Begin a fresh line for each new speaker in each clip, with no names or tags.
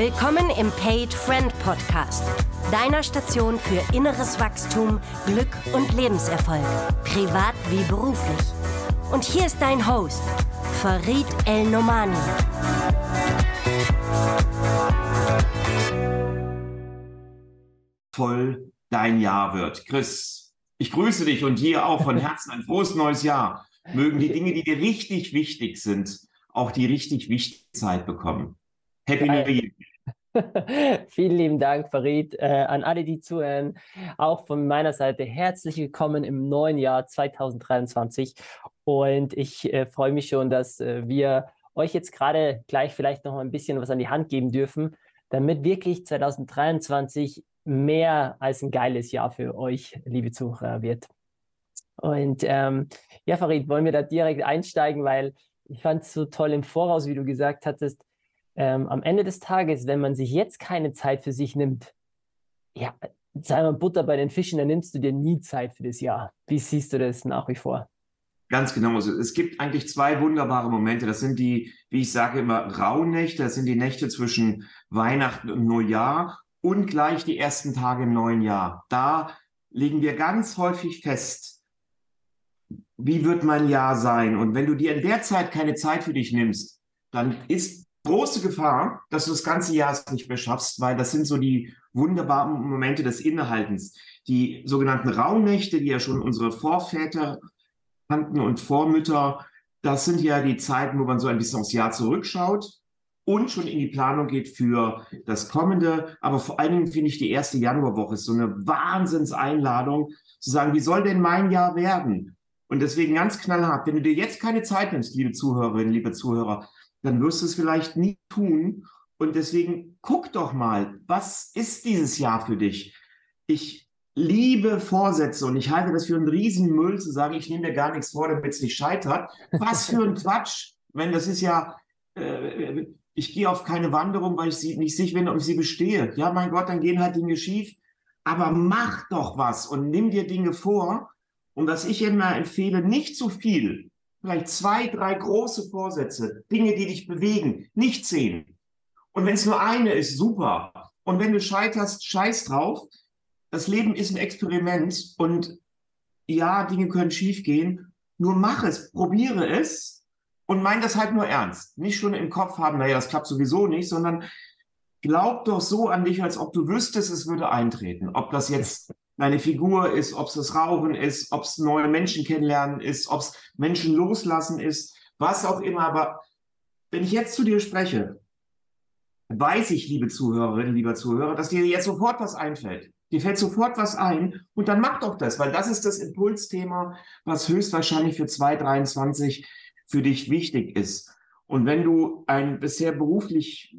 Willkommen im Paid Friend Podcast, deiner Station für inneres Wachstum, Glück und Lebenserfolg, privat wie beruflich. Und hier ist dein Host, Farid El Nomani.
Voll dein Jahr wird. Chris, ich grüße dich und dir auch von Herzen ein frohes neues Jahr. Mögen die Dinge, die dir richtig wichtig sind, auch die richtig wichtige Zeit bekommen. Happy New Year.
Vielen lieben Dank, Farid, äh, an alle, die zuhören. Auch von meiner Seite herzlich willkommen im neuen Jahr 2023. Und ich äh, freue mich schon, dass äh, wir euch jetzt gerade gleich vielleicht noch ein bisschen was an die Hand geben dürfen, damit wirklich 2023 mehr als ein geiles Jahr für euch, liebe Zuhörer, wird. Und ähm, ja, Farid, wollen wir da direkt einsteigen, weil ich fand es so toll im Voraus, wie du gesagt hattest, ähm, am Ende des Tages, wenn man sich jetzt keine Zeit für sich nimmt, ja, sei mal Butter bei den Fischen, dann nimmst du dir nie Zeit für das Jahr. Wie siehst du das nach wie vor?
Ganz genau. Also es gibt eigentlich zwei wunderbare Momente. Das sind die, wie ich sage immer, Rauhnächte. Das sind die Nächte zwischen Weihnachten und Neujahr und gleich die ersten Tage im neuen Jahr. Da legen wir ganz häufig fest, wie wird mein Jahr sein? Und wenn du dir in der Zeit keine Zeit für dich nimmst, dann ist große Gefahr, dass du das ganze Jahr es nicht mehr schaffst, weil das sind so die wunderbaren Momente des Innehaltens. Die sogenannten Raumnächte, die ja schon unsere Vorväter kannten und Vormütter, das sind ja die Zeiten, wo man so ein bisschen aufs Jahr zurückschaut und schon in die Planung geht für das kommende. Aber vor allen Dingen finde ich die erste Januarwoche ist so eine Wahnsinnseinladung zu sagen, wie soll denn mein Jahr werden? Und deswegen ganz knallhart, wenn du dir jetzt keine Zeit nimmst, liebe Zuhörerinnen, liebe Zuhörer, dann wirst du es vielleicht nie tun. Und deswegen guck doch mal, was ist dieses Jahr für dich? Ich liebe Vorsätze und ich halte das für einen Riesenmüll zu sagen, ich nehme mir gar nichts vor, damit es nicht scheitert. Was für ein Quatsch, wenn das ist ja, äh, ich gehe auf keine Wanderung, weil ich sie nicht sicher bin, ob ich sie bestehe. Ja, mein Gott, dann gehen halt Dinge schief. Aber mach doch was und nimm dir Dinge vor. Und was ich immer empfehle, nicht zu viel vielleicht zwei, drei große Vorsätze, Dinge, die dich bewegen, nicht zehn. Und wenn es nur eine ist, super. Und wenn du scheiterst, scheiß drauf. Das Leben ist ein Experiment und ja, Dinge können schiefgehen. Nur mach es, probiere es und mein das halt nur ernst. Nicht schon im Kopf haben, naja, das klappt sowieso nicht, sondern glaub doch so an dich, als ob du wüsstest, es würde eintreten. Ob das jetzt deine Figur ist, ob es das Rauchen ist, ob es neue Menschen kennenlernen ist, ob es Menschen loslassen ist, was auch immer. Aber wenn ich jetzt zu dir spreche, weiß ich, liebe Zuhörerinnen, lieber Zuhörer, dass dir jetzt sofort was einfällt. Dir fällt sofort was ein und dann mach doch das, weil das ist das Impulsthema, was höchstwahrscheinlich für 2023 für dich wichtig ist. Und wenn du ein bisher beruflich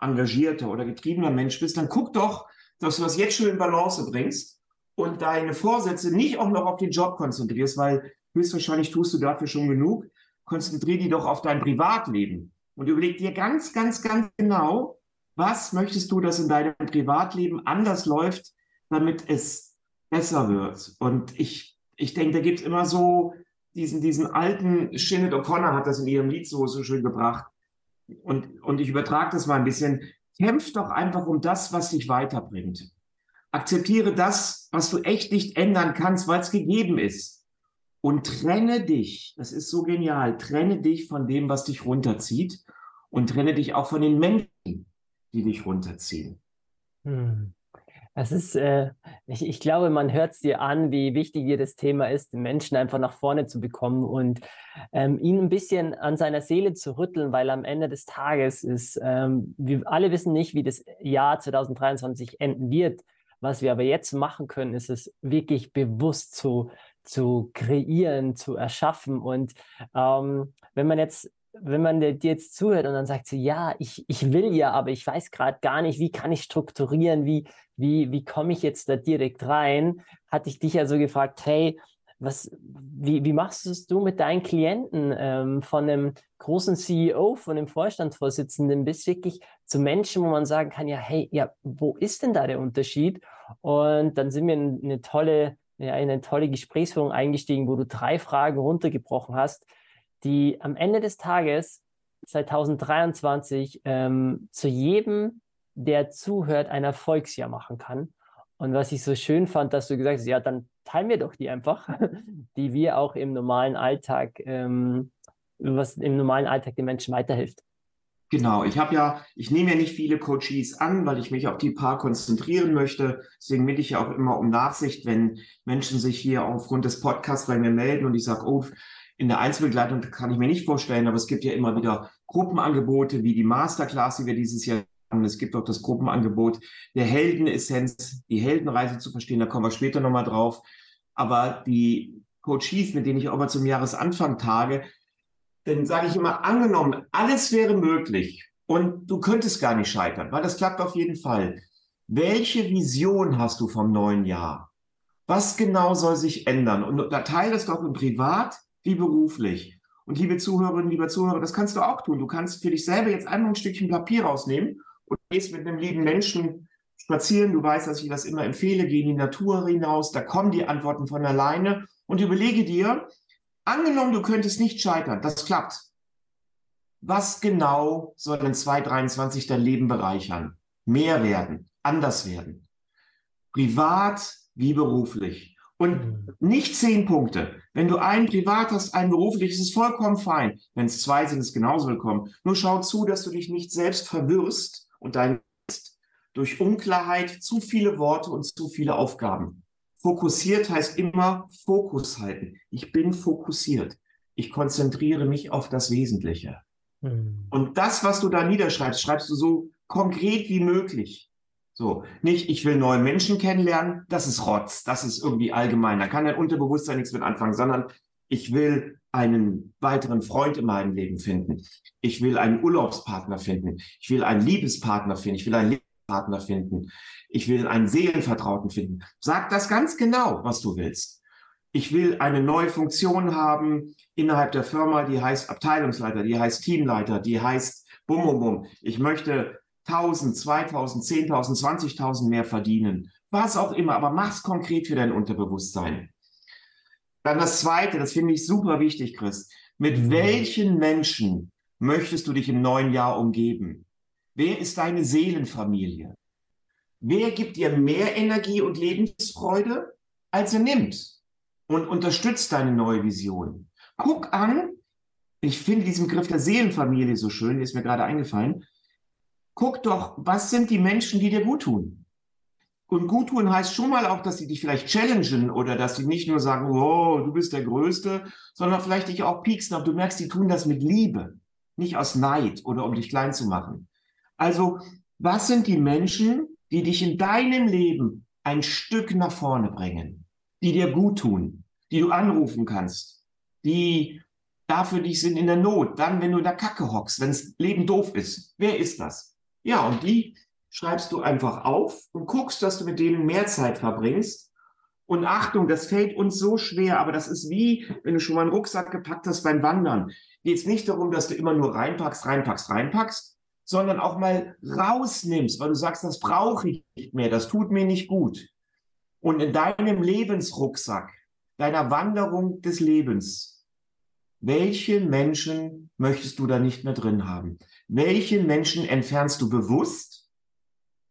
engagierter oder getriebener Mensch bist, dann guck doch, dass du das jetzt schon in Balance bringst und deine Vorsätze nicht auch noch auf den Job konzentrierst, weil höchstwahrscheinlich tust du dafür schon genug. Konzentrier dich doch auf dein Privatleben und überleg dir ganz, ganz, ganz genau, was möchtest du, dass in deinem Privatleben anders läuft, damit es besser wird. Und ich, ich denke, da gibt es immer so diesen, diesen alten, Shinnet O'Connor hat das in ihrem Lied so, so schön gebracht. Und, und ich übertrage das mal ein bisschen. Kämpf doch einfach um das, was dich weiterbringt. Akzeptiere das, was du echt nicht ändern kannst, weil es gegeben ist. Und trenne dich, das ist so genial, trenne dich von dem, was dich runterzieht und trenne dich auch von den Menschen, die dich runterziehen.
Hm. Es ist, äh, ich, ich glaube, man hört es dir an, wie wichtig dir das Thema ist, den Menschen einfach nach vorne zu bekommen und ähm, ihn ein bisschen an seiner Seele zu rütteln, weil am Ende des Tages ist, ähm, wir alle wissen nicht, wie das Jahr 2023 enden wird. Was wir aber jetzt machen können, ist es wirklich bewusst zu, zu kreieren, zu erschaffen. Und ähm, wenn man jetzt wenn man dir jetzt zuhört und dann sagt sie, ja, ich, ich will ja, aber ich weiß gerade gar nicht, wie kann ich strukturieren, wie, wie, wie komme ich jetzt da direkt rein, hatte ich dich ja so gefragt, hey, was, wie, wie machst du mit deinen Klienten ähm, von einem großen CEO, von einem Vorstandsvorsitzenden bis wirklich zu Menschen, wo man sagen kann, ja, hey, ja, wo ist denn da der Unterschied? Und dann sind wir in eine tolle, in eine tolle Gesprächsführung eingestiegen, wo du drei Fragen runtergebrochen hast, die am Ende des Tages 2023 ähm, zu jedem, der zuhört, ein Erfolgsjahr machen kann. Und was ich so schön fand, dass du gesagt hast, ja, dann teilen wir doch die einfach, die wir auch im normalen Alltag, ähm, was im normalen Alltag den Menschen weiterhilft.
Genau, ich habe ja, ich nehme ja nicht viele Coaches an, weil ich mich auf die paar konzentrieren möchte. Deswegen bitte ich ja auch immer um Nachsicht, wenn Menschen sich hier aufgrund des Podcasts bei mir melden und ich sage, oh, in der Einzelbegleitung kann ich mir nicht vorstellen, aber es gibt ja immer wieder Gruppenangebote wie die Masterclass, die wir dieses Jahr haben. Es gibt auch das Gruppenangebot der Heldenessenz, die Heldenreise zu verstehen, da kommen wir später nochmal drauf. Aber die Coaches, mit denen ich auch mal zum Jahresanfang tage, dann sage ich immer, angenommen, alles wäre möglich und du könntest gar nicht scheitern, weil das klappt auf jeden Fall. Welche Vision hast du vom neuen Jahr? Was genau soll sich ändern? Und da teile das doch im Privat wie beruflich. Und liebe Zuhörerinnen, lieber Zuhörer, das kannst du auch tun. Du kannst für dich selber jetzt einmal ein Stückchen Papier rausnehmen und gehst mit einem lieben Menschen spazieren. Du weißt, dass ich das immer empfehle. Geh in die Natur hinaus. Da kommen die Antworten von alleine. Und überlege dir, Angenommen, du könntest nicht scheitern, das klappt. Was genau soll in 2023 dein Leben bereichern? Mehr werden, anders werden. Privat wie beruflich. Und mhm. nicht zehn Punkte. Wenn du einen privat hast, einen beruflich, ist es vollkommen fein. Wenn es zwei sind, ist es genauso willkommen. Nur schau zu, dass du dich nicht selbst verwirrst und dein durch Unklarheit, zu viele Worte und zu viele Aufgaben. Fokussiert heißt immer Fokus halten. Ich bin fokussiert. Ich konzentriere mich auf das Wesentliche. Mhm. Und das, was du da niederschreibst, schreibst du so konkret wie möglich. So, nicht, ich will neue Menschen kennenlernen, das ist Rotz, das ist irgendwie allgemein, da kann dein Unterbewusstsein nichts mit anfangen, sondern ich will einen weiteren Freund in meinem Leben finden. Ich will einen Urlaubspartner finden. Ich will einen Liebespartner finden. Ich will einen Partner finden. Ich will einen Seelenvertrauten finden. Sag das ganz genau, was du willst. Ich will eine neue Funktion haben innerhalb der Firma, die heißt Abteilungsleiter, die heißt Teamleiter, die heißt bum, bum, bum. Ich möchte 1000, 2000, 10.000, 20.000 mehr verdienen. Was auch immer, aber mach's konkret für dein Unterbewusstsein. Dann das zweite, das finde ich super wichtig, Chris. Mit mhm. welchen Menschen möchtest du dich im neuen Jahr umgeben? Wer ist deine Seelenfamilie? Wer gibt dir mehr Energie und Lebensfreude, als er nimmt und unterstützt deine neue Vision? Guck an, ich finde diesen Begriff der Seelenfamilie so schön, ist mir gerade eingefallen. Guck doch, was sind die Menschen, die dir gut tun? Und gut tun heißt schon mal auch, dass sie dich vielleicht challengen oder dass sie nicht nur sagen, oh, du bist der Größte, sondern vielleicht dich auch pieksen, aber du merkst, die tun das mit Liebe, nicht aus Neid oder um dich klein zu machen. Also, was sind die Menschen, die dich in deinem Leben ein Stück nach vorne bringen, die dir gut tun, die du anrufen kannst, die da für dich sind in der Not, dann, wenn du in der Kacke hockst, wenn das Leben doof ist. Wer ist das? Ja, und die schreibst du einfach auf und guckst, dass du mit denen mehr Zeit verbringst. Und Achtung, das fällt uns so schwer, aber das ist wie, wenn du schon mal einen Rucksack gepackt hast beim Wandern. Geht es nicht darum, dass du immer nur reinpackst, reinpackst, reinpackst, sondern auch mal rausnimmst, weil du sagst, das brauche ich nicht mehr, das tut mir nicht gut. Und in deinem Lebensrucksack, deiner Wanderung des Lebens, welche Menschen möchtest du da nicht mehr drin haben? Welche Menschen entfernst du bewusst?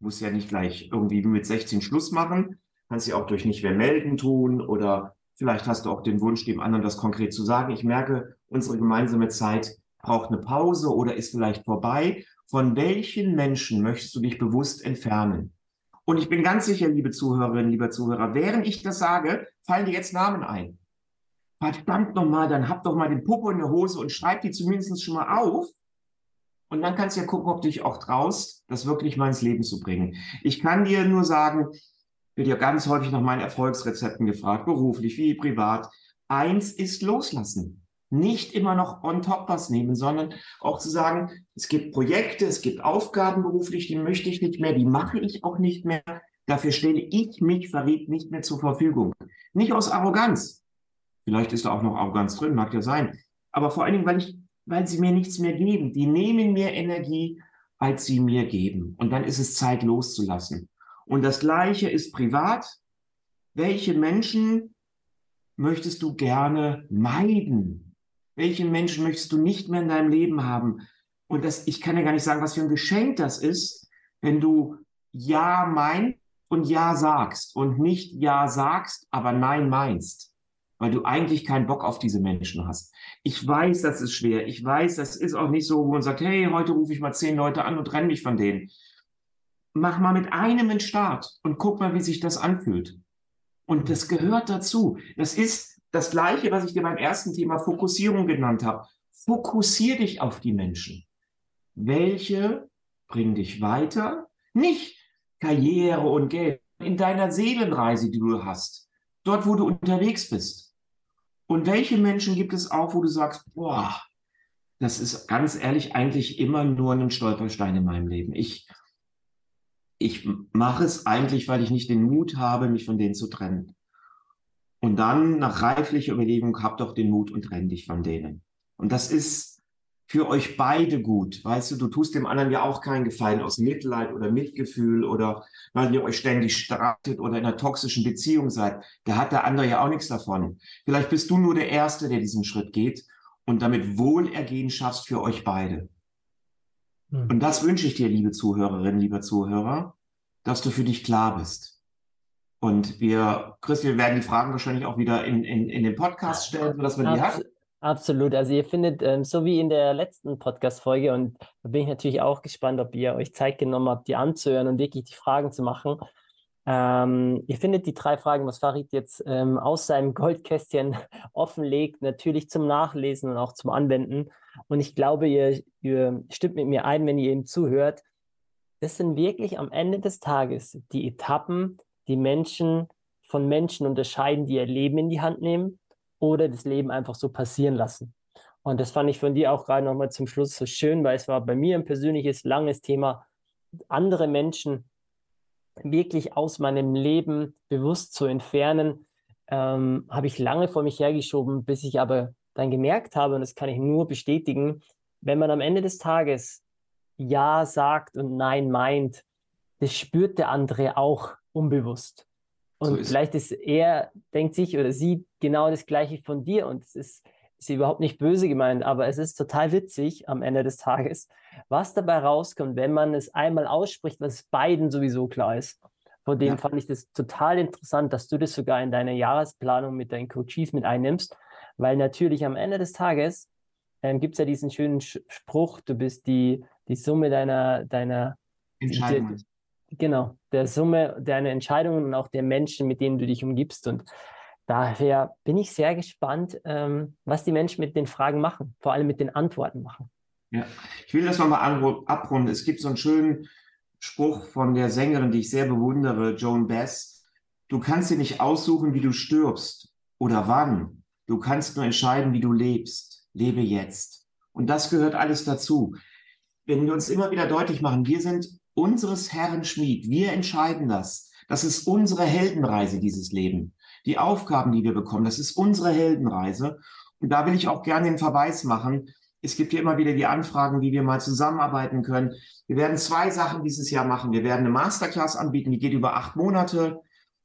Muss ja nicht gleich irgendwie mit 16 Schluss machen. Kannst ja auch durch nicht mehr melden tun oder vielleicht hast du auch den Wunsch, dem anderen das konkret zu sagen. Ich merke, unsere gemeinsame Zeit braucht eine Pause oder ist vielleicht vorbei von welchen Menschen möchtest du dich bewusst entfernen? Und ich bin ganz sicher, liebe Zuhörerinnen, lieber Zuhörer, während ich das sage, fallen dir jetzt Namen ein. Verdammt nochmal, dann hab doch mal den Popo in der Hose und schreib die zumindest schon mal auf. Und dann kannst du ja gucken, ob du dich auch traust, das wirklich mal ins Leben zu bringen. Ich kann dir nur sagen, wird ja ganz häufig nach meinen Erfolgsrezepten gefragt, beruflich wie privat. Eins ist loslassen nicht immer noch on top was nehmen, sondern auch zu sagen, es gibt Projekte, es gibt Aufgaben beruflich, die möchte ich nicht mehr, die mache ich auch nicht mehr. Dafür stelle ich mich verrät nicht mehr zur Verfügung. Nicht aus Arroganz. Vielleicht ist da auch noch Arroganz drin, mag ja sein. Aber vor allen Dingen, weil ich, weil sie mir nichts mehr geben. Die nehmen mehr Energie, als sie mir geben. Und dann ist es Zeit loszulassen. Und das Gleiche ist privat. Welche Menschen möchtest du gerne meiden? Welchen Menschen möchtest du nicht mehr in deinem Leben haben? Und das, ich kann ja gar nicht sagen, was für ein Geschenk das ist, wenn du Ja meinst und Ja sagst und nicht Ja sagst, aber Nein meinst, weil du eigentlich keinen Bock auf diese Menschen hast. Ich weiß, das ist schwer. Ich weiß, das ist auch nicht so, wo man sagt, hey, heute rufe ich mal zehn Leute an und trenne mich von denen. Mach mal mit einem einen Start und guck mal, wie sich das anfühlt. Und das gehört dazu. Das ist das Gleiche, was ich dir beim ersten Thema Fokussierung genannt habe. Fokussier dich auf die Menschen. Welche bringen dich weiter? Nicht Karriere und Geld. In deiner Seelenreise, die du hast. Dort, wo du unterwegs bist. Und welche Menschen gibt es auch, wo du sagst, boah, das ist ganz ehrlich eigentlich immer nur ein Stolperstein in meinem Leben. Ich ich mache es eigentlich, weil ich nicht den Mut habe, mich von denen zu trennen. Und dann nach reiflicher Überlegung, hab doch den Mut und trenn dich von denen. Und das ist für euch beide gut. Weißt du, du tust dem anderen ja auch keinen Gefallen aus Mitleid oder Mitgefühl oder weil ihr euch ständig streitet oder in einer toxischen Beziehung seid. Da hat der andere ja auch nichts davon. Vielleicht bist du nur der Erste, der diesen Schritt geht und damit Wohlergehen schaffst für euch beide. Hm. Und das wünsche ich dir, liebe Zuhörerinnen, lieber Zuhörer, dass du für dich klar bist. Und wir, Chris, wir werden die Fragen wahrscheinlich auch wieder in, in, in den Podcast stellen, sodass man die hat.
Absolut. Also ihr findet, ähm, so wie in der letzten Podcast-Folge, und da bin ich natürlich auch gespannt, ob ihr euch Zeit genommen habt, die anzuhören und wirklich die Fragen zu machen. Ähm, ihr findet die drei Fragen, was Farid jetzt ähm, aus seinem Goldkästchen offenlegt, natürlich zum Nachlesen und auch zum Anwenden. Und ich glaube, ihr, ihr stimmt mit mir ein, wenn ihr ihm zuhört. Das sind wirklich am Ende des Tages die Etappen, die Menschen von Menschen unterscheiden, die ihr Leben in die Hand nehmen oder das Leben einfach so passieren lassen. Und das fand ich von dir auch gerade nochmal zum Schluss so schön, weil es war bei mir ein persönliches, langes Thema, andere Menschen wirklich aus meinem Leben bewusst zu entfernen, ähm, habe ich lange vor mich hergeschoben, bis ich aber dann gemerkt habe, und das kann ich nur bestätigen, wenn man am Ende des Tages Ja sagt und Nein meint, das spürt der andere auch unbewusst. Und so ist vielleicht ist er, denkt sich oder sie genau das Gleiche von dir und es ist, ist überhaupt nicht böse gemeint, aber es ist total witzig am Ende des Tages, was dabei rauskommt, wenn man es einmal ausspricht, was beiden sowieso klar ist. Von dem ja. fand ich das total interessant, dass du das sogar in deine Jahresplanung mit deinen Coaches mit einnimmst, weil natürlich am Ende des Tages ähm, gibt es ja diesen schönen Spruch, du bist die, die Summe deiner, deiner
Entscheidungen.
Genau, der Summe deiner Entscheidungen und auch der Menschen, mit denen du dich umgibst. Und daher bin ich sehr gespannt, ähm, was die Menschen mit den Fragen machen, vor allem mit den Antworten machen.
Ja, ich will das nochmal abrunden. Es gibt so einen schönen Spruch von der Sängerin, die ich sehr bewundere, Joan Bass. Du kannst dir nicht aussuchen, wie du stirbst oder wann. Du kannst nur entscheiden, wie du lebst. Lebe jetzt. Und das gehört alles dazu. Wenn wir uns immer wieder deutlich machen, wir sind unseres Herrn Schmied. Wir entscheiden das. Das ist unsere Heldenreise, dieses Leben. Die Aufgaben, die wir bekommen, das ist unsere Heldenreise. Und da will ich auch gerne den Verweis machen. Es gibt hier immer wieder die Anfragen, wie wir mal zusammenarbeiten können. Wir werden zwei Sachen dieses Jahr machen. Wir werden eine Masterclass anbieten, die geht über acht Monate.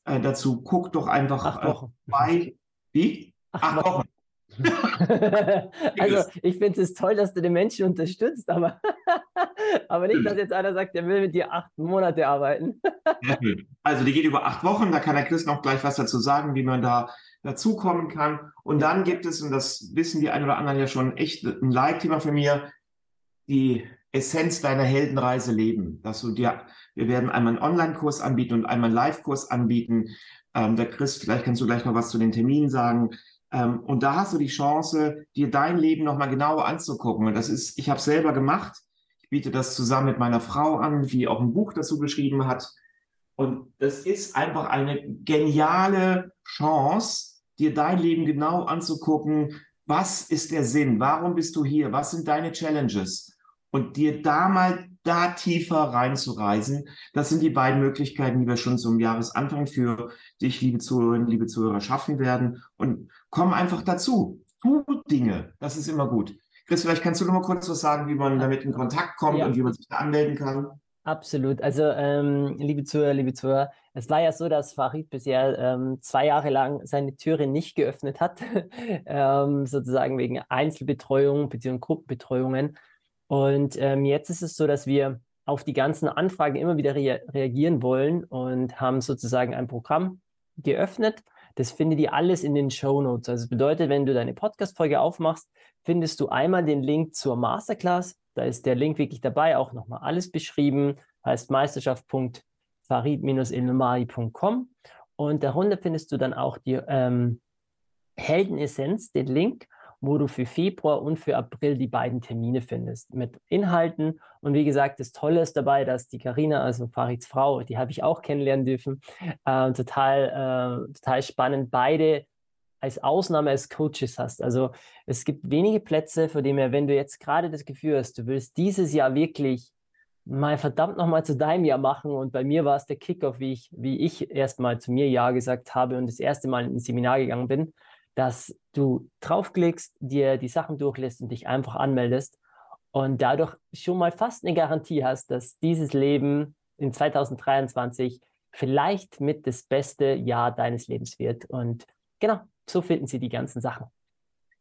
Äh, dazu guckt doch einfach
acht Wochen.
Äh, bei. Wie?
Acht, acht Wochen. also ich finde es toll, dass du den Menschen unterstützt, aber, aber nicht, dass jetzt einer sagt, der will mit dir acht Monate arbeiten.
also die geht über acht Wochen, da kann der Chris noch gleich was dazu sagen, wie man da dazukommen kann. Und dann gibt es, und das wissen die ein oder anderen ja schon, echt ein Leitthema für mir, die Essenz deiner Heldenreise leben. Dass du dir, wir werden einmal einen Online-Kurs anbieten und einmal einen Live-Kurs anbieten. Ähm, der Chris, vielleicht kannst du gleich noch was zu den Terminen sagen. Ähm, und da hast du die Chance, dir dein Leben nochmal genauer anzugucken. Und das ist, ich habe es selber gemacht. Ich biete das zusammen mit meiner Frau an, die auch ein Buch dazu geschrieben hat. Und das ist einfach eine geniale Chance, dir dein Leben genau anzugucken. Was ist der Sinn? Warum bist du hier? Was sind deine Challenges? Und dir da mal da tiefer reinzureisen. Das sind die beiden Möglichkeiten, die wir schon zum Jahresanfang für dich, liebe Zuhörerinnen, liebe Zuhörer, schaffen werden. Und komm einfach dazu. Tu Dinge. Das ist immer gut. Chris, vielleicht kannst du noch mal kurz was sagen, wie man damit in Kontakt kommt ja. und wie man sich da anmelden kann.
Absolut. Also, ähm, liebe Zuhörer, liebe Zuhörer, es war ja so, dass Farid bisher ähm, zwei Jahre lang seine Türe nicht geöffnet hat, ähm, sozusagen wegen Einzelbetreuung bzw. Gruppenbetreuungen. Und ähm, jetzt ist es so, dass wir auf die ganzen Anfragen immer wieder rea reagieren wollen und haben sozusagen ein Programm geöffnet. Das findet ihr alles in den Show Notes. Also bedeutet, wenn du deine Podcast-Folge aufmachst, findest du einmal den Link zur Masterclass. Da ist der Link wirklich dabei, auch nochmal alles beschrieben. Heißt meisterschaft.farid-ilmari.com. Und darunter findest du dann auch die ähm, Heldenessenz, den Link wo du für Februar und für April die beiden Termine findest mit Inhalten. Und wie gesagt, das Tolle ist dabei, dass die Karina, also Farids Frau, die habe ich auch kennenlernen dürfen, äh, total, äh, total spannend, beide als Ausnahme als Coaches hast. Also es gibt wenige Plätze, vor denen wenn du jetzt gerade das Gefühl hast, du willst dieses Jahr wirklich mal verdammt nochmal zu deinem Jahr machen. Und bei mir war es der Kickoff, wie ich, wie ich erstmal zu mir Ja gesagt habe und das erste Mal in ein Seminar gegangen bin dass du draufklickst, dir die Sachen durchlässt und dich einfach anmeldest und dadurch schon mal fast eine Garantie hast, dass dieses Leben in 2023 vielleicht mit das beste Jahr deines Lebens wird. Und genau, so finden sie die ganzen Sachen.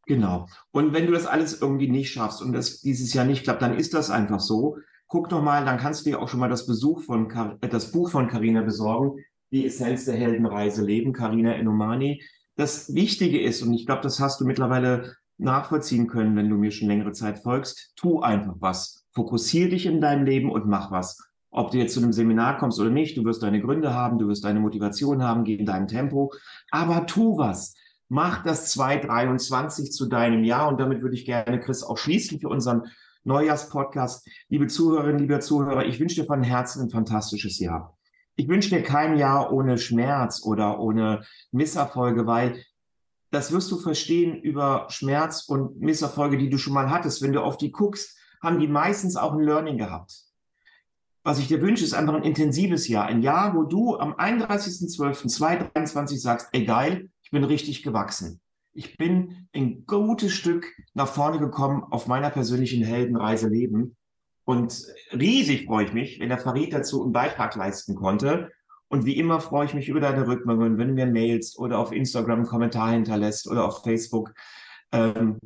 Genau. Und wenn du das alles irgendwie nicht schaffst und das dieses Jahr nicht klappt, dann ist das einfach so. Guck doch mal, dann kannst du dir auch schon mal das Besuch von das Buch von Carina besorgen, die Essenz der Heldenreise Leben, Carina Enomani das Wichtige ist, und ich glaube, das hast du mittlerweile nachvollziehen können, wenn du mir schon längere Zeit folgst, tu einfach was. Fokussier dich in deinem Leben und mach was. Ob du jetzt zu einem Seminar kommst oder nicht, du wirst deine Gründe haben, du wirst deine Motivation haben, geh in deinem Tempo, aber tu was. Mach das 2023 zu deinem Jahr und damit würde ich gerne, Chris, auch schließen für unseren Neujahrspodcast. Liebe Zuhörerinnen, lieber Zuhörer, ich wünsche dir von Herzen ein fantastisches Jahr ich wünsche mir kein Jahr ohne Schmerz oder ohne Misserfolge, weil das wirst du verstehen über Schmerz und Misserfolge, die du schon mal hattest. Wenn du auf die guckst, haben die meistens auch ein Learning gehabt. Was ich dir wünsche, ist einfach ein intensives Jahr. Ein Jahr, wo du am 31.12.2023 sagst, ey geil, ich bin richtig gewachsen. Ich bin ein gutes Stück nach vorne gekommen auf meiner persönlichen Heldenreise Leben. Und riesig freue ich mich, wenn der Farid dazu einen Beitrag leisten konnte. Und wie immer freue ich mich über deine Rückmeldungen, wenn du mir mailst oder auf Instagram einen Kommentar hinterlässt oder auf Facebook, ähm,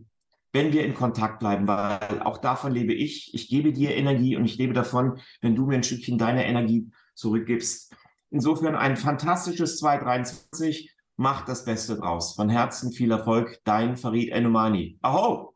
wenn wir in Kontakt bleiben, weil auch davon lebe ich. Ich gebe dir Energie und ich lebe davon, wenn du mir ein Stückchen deiner Energie zurückgibst. Insofern ein fantastisches 2023. Mach das Beste draus. Von Herzen viel Erfolg. Dein Farid Enomani. Aho!